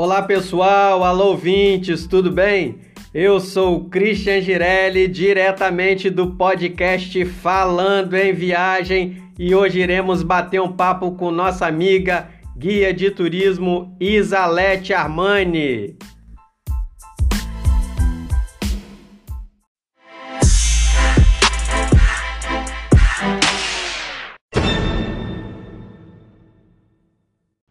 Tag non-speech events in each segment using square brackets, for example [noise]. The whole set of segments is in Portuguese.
Olá pessoal, alô ouvintes, tudo bem? Eu sou o Christian Girelli, diretamente do podcast Falando em Viagem, e hoje iremos bater um papo com nossa amiga guia de turismo Isalete Armani.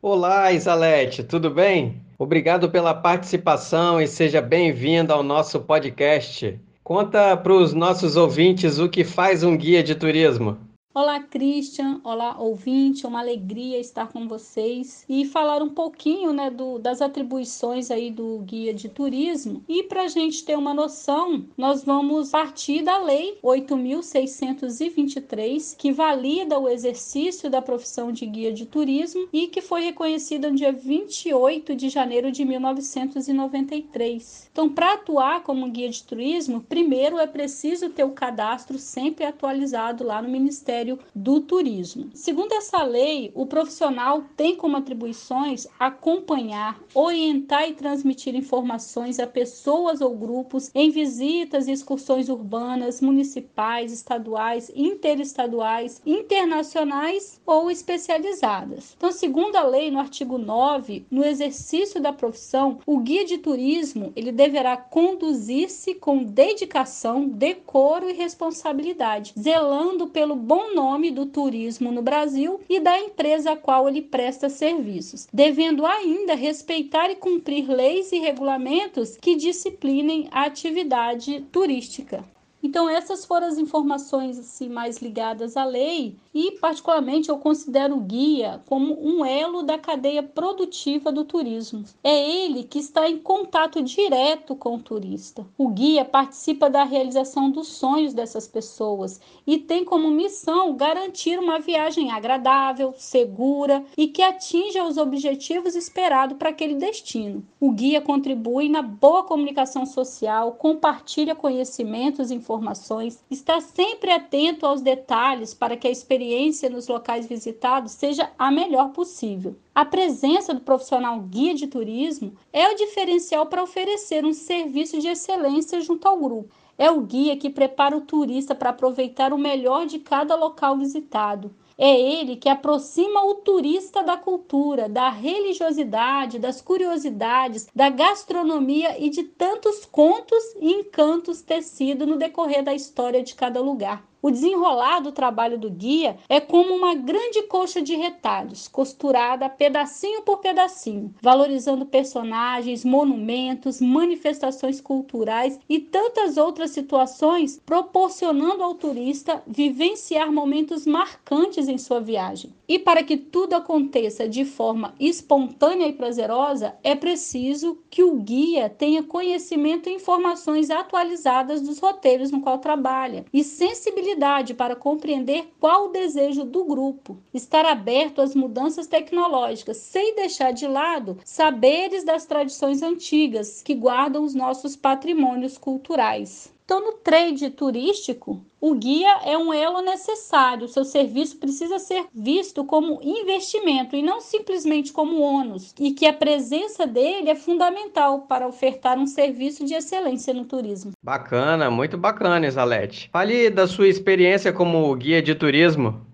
Olá, Isalete, tudo bem? Obrigado pela participação e seja bem-vinda ao nosso podcast. Conta para os nossos ouvintes o que faz um guia de turismo. Olá, Christian. Olá, ouvinte. É uma alegria estar com vocês e falar um pouquinho né, do, das atribuições aí do guia de turismo. E para a gente ter uma noção, nós vamos partir da Lei 8.623, que valida o exercício da profissão de guia de turismo e que foi reconhecida no dia 28 de janeiro de 1993. Então, para atuar como guia de turismo, primeiro é preciso ter o cadastro sempre atualizado lá no Ministério Ministério do Turismo. Segundo essa lei, o profissional tem como atribuições acompanhar, orientar e transmitir informações a pessoas ou grupos em visitas e excursões urbanas, municipais, estaduais, interestaduais, internacionais ou especializadas. Então, segundo a lei, no artigo 9, no exercício da profissão, o guia de turismo ele deverá conduzir-se com dedicação, decoro e responsabilidade, zelando pelo bom nome do turismo no Brasil e da empresa a qual ele presta serviços, devendo ainda respeitar e cumprir leis e regulamentos que disciplinem a atividade turística. Então essas foram as informações assim mais ligadas à lei e particularmente eu considero o guia como um elo da cadeia produtiva do turismo. É ele que está em contato direto com o turista. O guia participa da realização dos sonhos dessas pessoas e tem como missão garantir uma viagem agradável, segura e que atinja os objetivos esperados para aquele destino. O guia contribui na boa comunicação social, compartilha conhecimentos informações informações, está sempre atento aos detalhes para que a experiência nos locais visitados seja a melhor possível. A presença do profissional guia de turismo é o diferencial para oferecer um serviço de excelência junto ao grupo. É o guia que prepara o turista para aproveitar o melhor de cada local visitado é ele que aproxima o turista da cultura, da religiosidade, das curiosidades, da gastronomia e de tantos contos e encantos tecidos no decorrer da história de cada lugar. O desenrolar do trabalho do guia é como uma grande coxa de retalhos, costurada pedacinho por pedacinho, valorizando personagens, monumentos, manifestações culturais e tantas outras situações, proporcionando ao turista vivenciar momentos marcantes em sua viagem. E para que tudo aconteça de forma espontânea e prazerosa, é preciso que o guia tenha conhecimento e informações atualizadas dos roteiros no qual trabalha e sensibilidade para compreender qual o desejo do grupo, estar aberto às mudanças tecnológicas, sem deixar de lado saberes das tradições antigas que guardam os nossos patrimônios culturais. Então, no trade turístico, o guia é um elo necessário. Seu serviço precisa ser visto como investimento e não simplesmente como ônus, e que a presença dele é fundamental para ofertar um serviço de excelência no turismo. Bacana, muito bacana, Isalete. Fale da sua experiência como guia de turismo.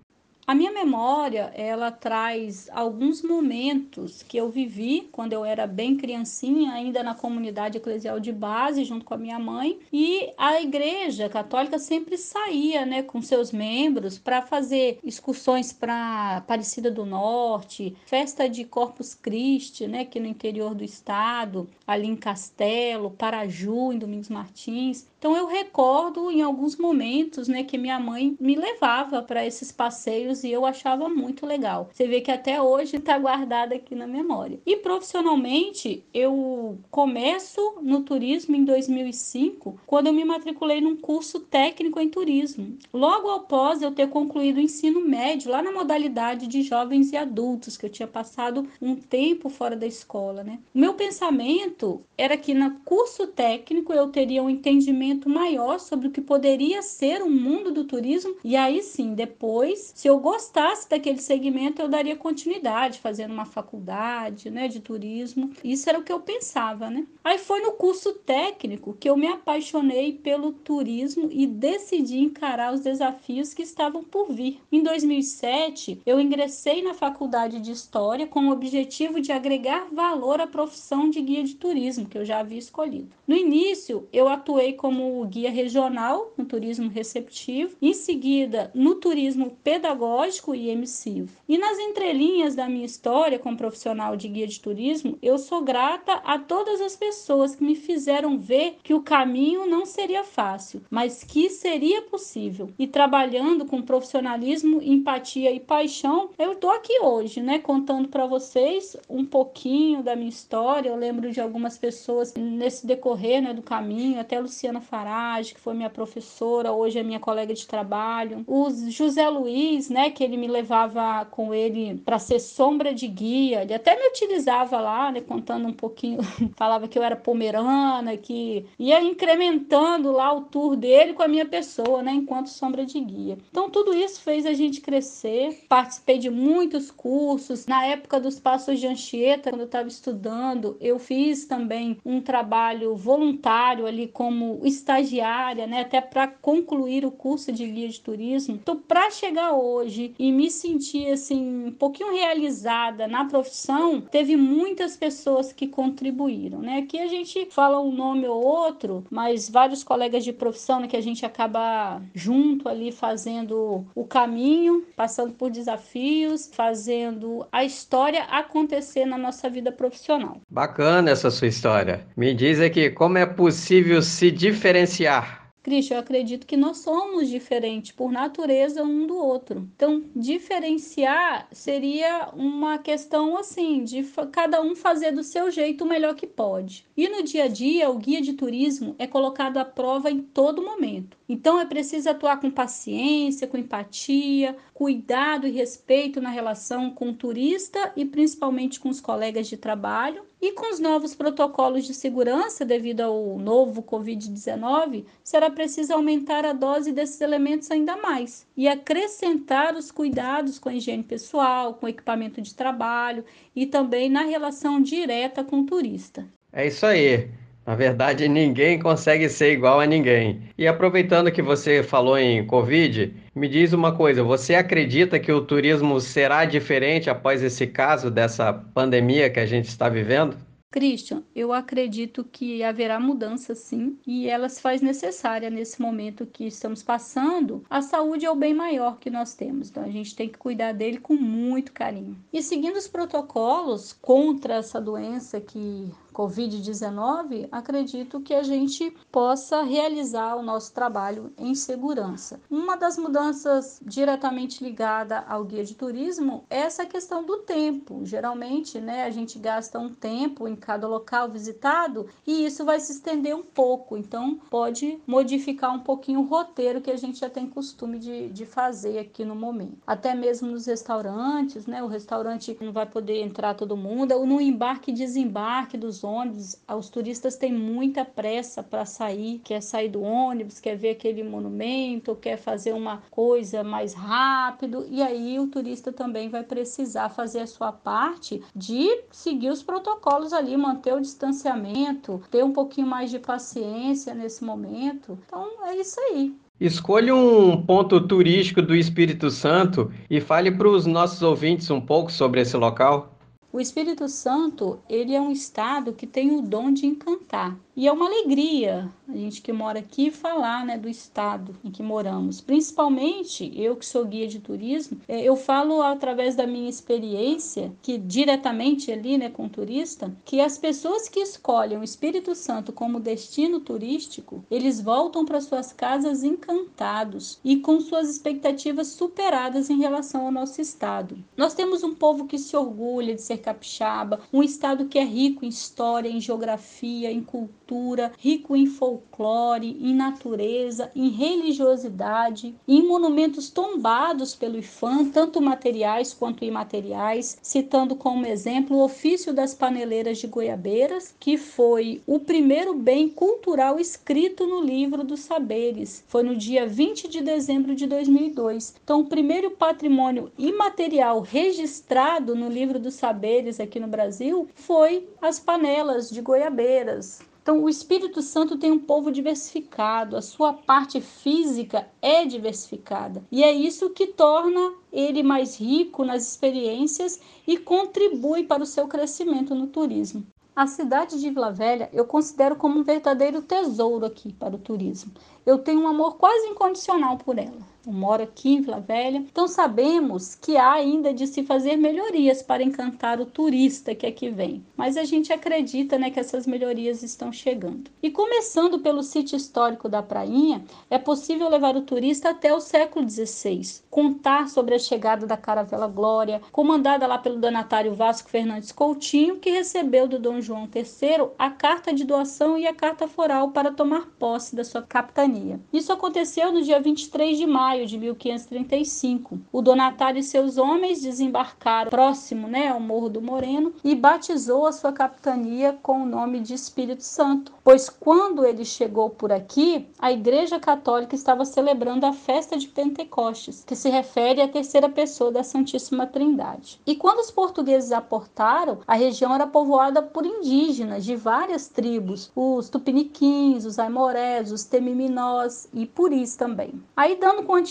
A minha memória, ela traz alguns momentos que eu vivi quando eu era bem criancinha, ainda na comunidade eclesial de base, junto com a minha mãe, e a igreja católica sempre saía, né, com seus membros para fazer excursões para Aparecida do Norte, festa de Corpus Christi, né, aqui no interior do estado, ali em Castelo, Paraju, em Domingos Martins. Então eu recordo em alguns momentos, né, que minha mãe me levava para esses passeios e eu achava muito legal. Você vê que até hoje está guardada aqui na memória. E profissionalmente, eu começo no turismo em 2005, quando eu me matriculei num curso técnico em turismo. Logo após eu ter concluído o ensino médio lá na modalidade de jovens e adultos, que eu tinha passado um tempo fora da escola, né? O meu pensamento era que no curso técnico eu teria um entendimento maior sobre o que poderia ser o mundo do turismo e aí sim, depois, se eu gostasse daquele segmento, eu daria continuidade, fazendo uma faculdade, né, de turismo. Isso era o que eu pensava, né? Aí foi no curso técnico que eu me apaixonei pelo turismo e decidi encarar os desafios que estavam por vir. Em 2007, eu ingressei na faculdade de História com o objetivo de agregar valor à profissão de guia de turismo, que eu já havia escolhido. No início, eu atuei como guia regional no turismo receptivo, em seguida no turismo pedagógico e emissivo. E nas entrelinhas da minha história como profissional de guia de turismo, eu sou grata a todas as pessoas que me fizeram ver que o caminho não seria fácil, mas que seria possível. E trabalhando com profissionalismo, empatia e paixão, eu estou aqui hoje, né, contando para vocês um pouquinho da minha história. Eu lembro de algumas pessoas nesse decorrer, né, do caminho, até a Luciana Farage, que foi minha professora, hoje é minha colega de trabalho. O José Luiz, né, que ele me levava com ele para ser sombra de guia. Ele até me utilizava lá, né, contando um pouquinho, [laughs] falava que eu era pomerana, que ia incrementando lá o tour dele com a minha pessoa, né, enquanto sombra de guia. Então tudo isso fez a gente crescer. Participei de muitos cursos. Na época dos passos de Anchieta, quando eu estava estudando, eu fiz também um trabalho voluntário ali como estagiária, né, até para concluir o curso de guia de turismo. Então, para chegar hoje e me sentir assim um pouquinho realizada na profissão, teve muitas pessoas que contribuíram, né? Aqui a gente fala um nome ou outro, mas vários colegas de profissão né, que a gente acaba junto ali fazendo o caminho, passando por desafios, fazendo a história acontecer na nossa vida profissional. Bacana essa sua história. Me diz aqui como é possível se diferenciar Cristo, eu acredito que nós somos diferentes por natureza um do outro. Então, diferenciar seria uma questão assim, de cada um fazer do seu jeito o melhor que pode. E no dia a dia, o guia de turismo é colocado à prova em todo momento. Então, é preciso atuar com paciência, com empatia, cuidado e respeito na relação com o turista e principalmente com os colegas de trabalho. E com os novos protocolos de segurança devido ao novo Covid-19, será preciso aumentar a dose desses elementos ainda mais e acrescentar os cuidados com a higiene pessoal, com equipamento de trabalho e também na relação direta com o turista. É isso aí. Na verdade, ninguém consegue ser igual a ninguém. E aproveitando que você falou em Covid, me diz uma coisa: você acredita que o turismo será diferente após esse caso dessa pandemia que a gente está vivendo? Christian, eu acredito que haverá mudança sim, e ela se faz necessária nesse momento que estamos passando. A saúde é o bem maior que nós temos, então a gente tem que cuidar dele com muito carinho. E seguindo os protocolos contra essa doença que Covid-19, acredito que a gente possa realizar o nosso trabalho em segurança. Uma das mudanças diretamente ligada ao guia de turismo é essa questão do tempo. Geralmente, né, a gente gasta um tempo em cada local visitado e isso vai se estender um pouco. Então, pode modificar um pouquinho o roteiro que a gente já tem costume de, de fazer aqui no momento. Até mesmo nos restaurantes, né? O restaurante não vai poder entrar todo mundo, ou no embarque e desembarque dos ônibus, os turistas têm muita pressa para sair, quer sair do ônibus, quer ver aquele monumento, quer fazer uma coisa mais rápido, e aí o turista também vai precisar fazer a sua parte de seguir os protocolos ali, manter o distanciamento, ter um pouquinho mais de paciência nesse momento. Então é isso aí. Escolha um ponto turístico do Espírito Santo e fale para os nossos ouvintes um pouco sobre esse local. O Espírito Santo, ele é um estado que tem o dom de encantar. E é uma alegria a gente que mora aqui falar né, do estado em que moramos. Principalmente eu que sou guia de turismo, é, eu falo através da minha experiência, que diretamente ali né, com o turista, que as pessoas que escolhem o Espírito Santo como destino turístico, eles voltam para suas casas encantados e com suas expectativas superadas em relação ao nosso estado. Nós temos um povo que se orgulha de ser capixaba, um estado que é rico em história, em geografia, em cultura, rico em folclore, em natureza, em religiosidade, em monumentos tombados pelo IFAM, tanto materiais quanto imateriais, citando como exemplo o ofício das paneleiras de Goiabeiras, que foi o primeiro bem cultural escrito no livro dos saberes. Foi no dia 20 de dezembro de 2002. Então, o primeiro patrimônio imaterial registrado no livro dos saberes aqui no Brasil foi as panelas de Goiabeiras. Então, o Espírito Santo tem um povo diversificado, a sua parte física é diversificada. E é isso que torna ele mais rico nas experiências e contribui para o seu crescimento no turismo. A cidade de Vila Velha eu considero como um verdadeiro tesouro aqui para o turismo. Eu tenho um amor quase incondicional por ela. Eu moro aqui em Vila Velha, então sabemos que há ainda de se fazer melhorias para encantar o turista que aqui vem. Mas a gente acredita né, que essas melhorias estão chegando. E começando pelo sítio histórico da Prainha, é possível levar o turista até o século XVI, contar sobre a chegada da Caravela Glória, comandada lá pelo donatário Vasco Fernandes Coutinho, que recebeu do Dom João III a carta de doação e a carta foral para tomar posse da sua capitania. Isso aconteceu no dia 23 de maio maio de 1535. O donatário e seus homens desembarcaram próximo né, ao Morro do Moreno e batizou a sua capitania com o nome de Espírito Santo, pois quando ele chegou por aqui, a Igreja Católica estava celebrando a festa de Pentecostes, que se refere à terceira pessoa da Santíssima Trindade. E quando os portugueses aportaram, a região era povoada por indígenas de várias tribos, os tupiniquins, os aimorés, os temiminós e puris também. Aí dando continuidade,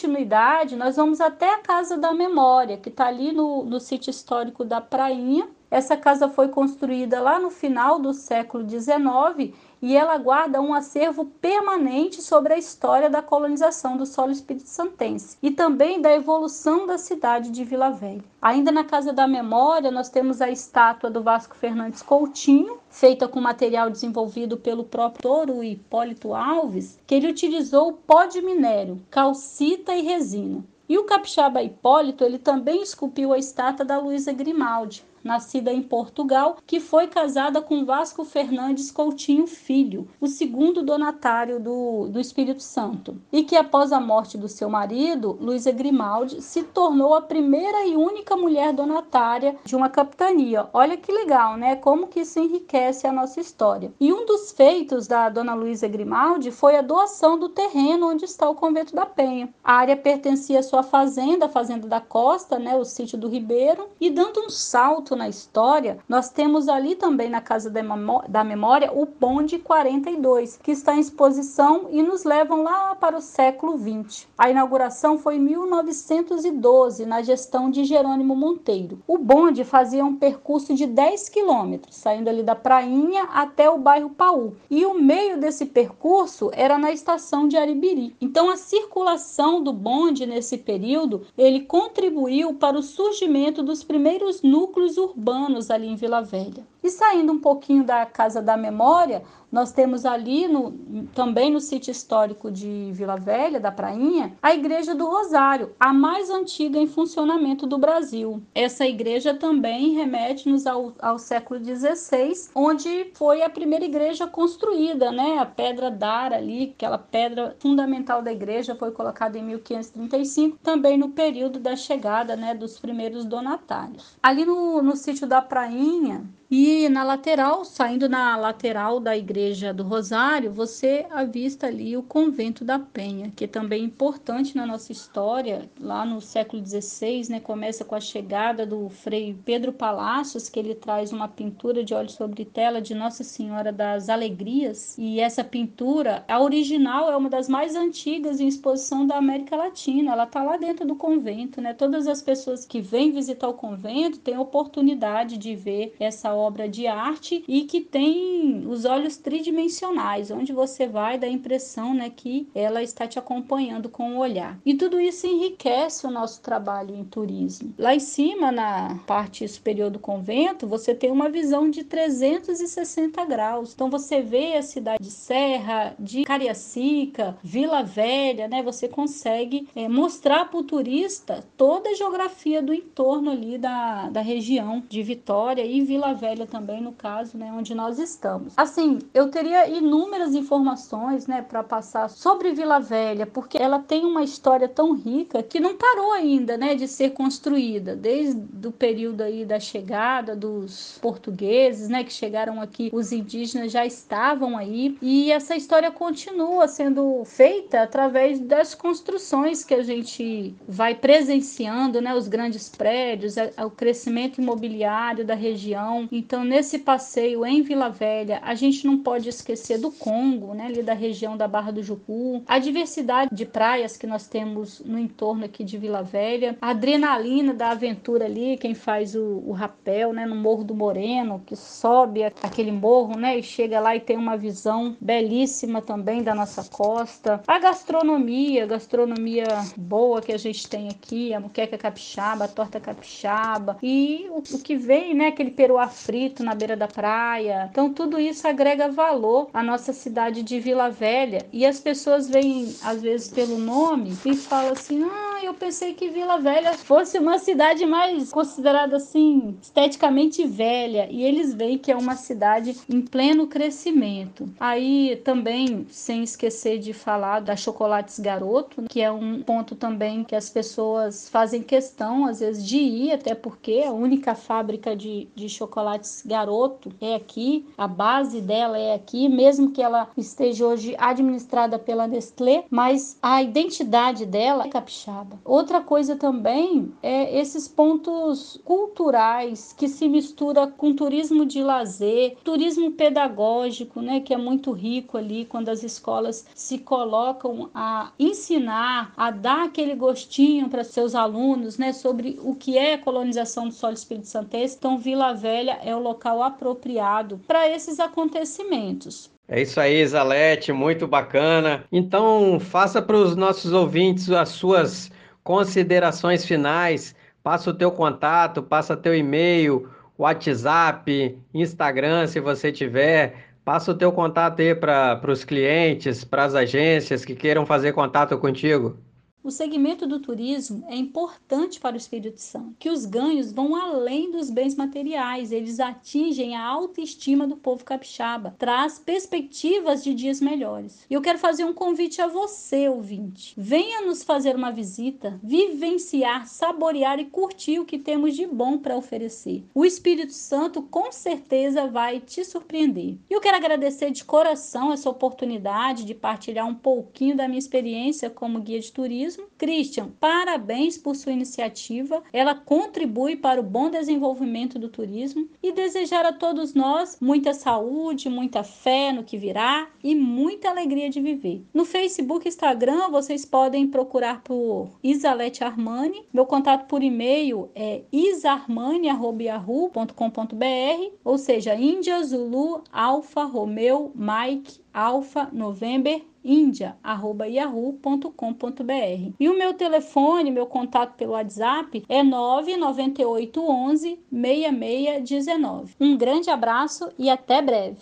nós vamos até a Casa da Memória, que está ali no, no sítio histórico da Prainha. Essa casa foi construída lá no final do século XIX e ela guarda um acervo permanente sobre a história da colonização do solo espírito santense e também da evolução da cidade de Vila Velha. Ainda na Casa da Memória, nós temos a estátua do Vasco Fernandes Coutinho, feita com material desenvolvido pelo próprio Toro Hipólito Alves, que ele utilizou pó de minério, calcita e resina. E o capixaba Hipólito, ele também esculpiu a estátua da Luísa Grimaldi, nascida em Portugal, que foi casada com Vasco Fernandes Coutinho Filho, o segundo donatário do, do Espírito Santo, e que após a morte do seu marido, Luísa Grimaldi, se tornou a primeira e única mulher donatária de uma capitania. Olha que legal, né? Como que isso enriquece a nossa história. E um dos feitos da dona Luísa Grimaldi foi a doação do terreno onde está o convento da Penha. A área pertencia à sua fazenda, a fazenda da Costa, né, o sítio do Ribeiro, e dando um salto na história, nós temos ali também na Casa da Memória o Bonde 42, que está em exposição e nos levam lá para o século 20. A inauguração foi em 1912, na gestão de Jerônimo Monteiro. O bonde fazia um percurso de 10 quilômetros, saindo ali da Prainha até o bairro Paú. E o meio desse percurso era na estação de Aribiri. Então a circulação do bonde nesse período, ele contribuiu para o surgimento dos primeiros núcleos urbanos ali em Vila Velha. E saindo um pouquinho da Casa da Memória, nós temos ali no, também no sítio histórico de Vila Velha, da Prainha, a Igreja do Rosário, a mais antiga em funcionamento do Brasil. Essa igreja também remete-nos ao, ao século XVI, onde foi a primeira igreja construída, né? A pedra d'Ara ali, aquela pedra fundamental da igreja, foi colocada em 1535, também no período da chegada né, dos primeiros donatários. Ali no, no sítio da Prainha, e na lateral, saindo na lateral da igreja do Rosário, você avista ali o convento da Penha, que é também importante na nossa história. Lá no século XVI, né, começa com a chegada do Frei Pedro Palacios, que ele traz uma pintura de óleo sobre tela de Nossa Senhora das Alegrias. E essa pintura, a original, é uma das mais antigas em exposição da América Latina. Ela está lá dentro do convento, né? Todas as pessoas que vêm visitar o convento têm oportunidade de ver essa obra obra de arte e que tem os olhos tridimensionais, onde você vai dar a impressão né, que ela está te acompanhando com o olhar. E tudo isso enriquece o nosso trabalho em turismo. Lá em cima, na parte superior do convento, você tem uma visão de 360 graus. Então você vê a cidade de Serra, de Cariacica, Vila Velha, né? Você consegue é, mostrar para o turista toda a geografia do entorno ali da, da região de Vitória e Vila Velha também, no caso, né, onde nós estamos. Assim, eu teria inúmeras informações, né, para passar sobre Vila Velha, porque ela tem uma história tão rica que não parou ainda, né, de ser construída, desde o período aí da chegada dos portugueses, né, que chegaram aqui, os indígenas já estavam aí, e essa história continua sendo feita através das construções que a gente vai presenciando, né, os grandes prédios, o crescimento imobiliário da região. Então, nesse passeio em Vila Velha, a gente não pode esquecer do Congo, né, ali da região da Barra do Jucu, a diversidade de praias que nós temos no entorno aqui de Vila Velha, a adrenalina da aventura ali, quem faz o, o rapel, né, no Morro do Moreno, que sobe aquele morro, né, e chega lá e tem uma visão belíssima também da nossa costa. A gastronomia, gastronomia boa que a gente tem aqui, a muqueca capixaba, a torta capixaba. E o, o que vem, né, aquele peruá frito na beira da praia. Então tudo isso agrega valor à nossa cidade de Vila Velha e as pessoas vêm às vezes pelo nome e falam assim: "Ah, eu pensei que Vila Velha fosse uma cidade mais considerada assim esteticamente velha" e eles veem que é uma cidade em pleno crescimento. Aí também sem esquecer de falar da Chocolates Garoto, que é um ponto também que as pessoas fazem questão às vezes de ir, até porque a única fábrica de, de chocolates Garoto é aqui, a base dela é aqui, mesmo que ela esteja hoje administrada pela Nestlé, mas a identidade dela é capixaba. Outra coisa também é esses pontos culturais que se mistura com turismo de lazer, turismo pedagógico, né, que é muito rico ali quando as escolas se colocam a ensinar, a dar aquele gostinho para seus alunos, né, sobre o que é a colonização do solo Espírito Santense. Então, Vila Velha é o local apropriado para esses acontecimentos. É isso aí, Zalete, muito bacana. Então, faça para os nossos ouvintes as suas considerações finais. Passa o teu contato, passa teu e-mail, WhatsApp, Instagram, se você tiver. Passa o teu contato aí para os clientes, para as agências que queiram fazer contato contigo. O segmento do turismo é importante para o Espírito Santo, que os ganhos vão além dos bens materiais, eles atingem a autoestima do povo capixaba, traz perspectivas de dias melhores. E eu quero fazer um convite a você, ouvinte. Venha nos fazer uma visita, vivenciar, saborear e curtir o que temos de bom para oferecer. O Espírito Santo com certeza vai te surpreender. E eu quero agradecer de coração essa oportunidade de partilhar um pouquinho da minha experiência como guia de turismo turismo. Christian, parabéns por sua iniciativa. Ela contribui para o bom desenvolvimento do turismo e desejar a todos nós muita saúde, muita fé no que virá e muita alegria de viver. No Facebook e Instagram vocês podem procurar por Isalete Armani. Meu contato por e-mail é isarmani.yahoo.com.br, ou seja, Índia, Zulu, Alfa, Romeu, Mike, Alfa, November india@yahoo.com.br. E o meu telefone, meu contato pelo WhatsApp é 998 11 6619. Um grande abraço e até breve.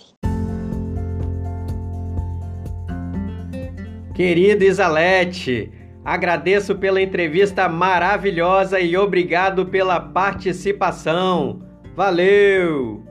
Querida Isalete, agradeço pela entrevista maravilhosa e obrigado pela participação. Valeu!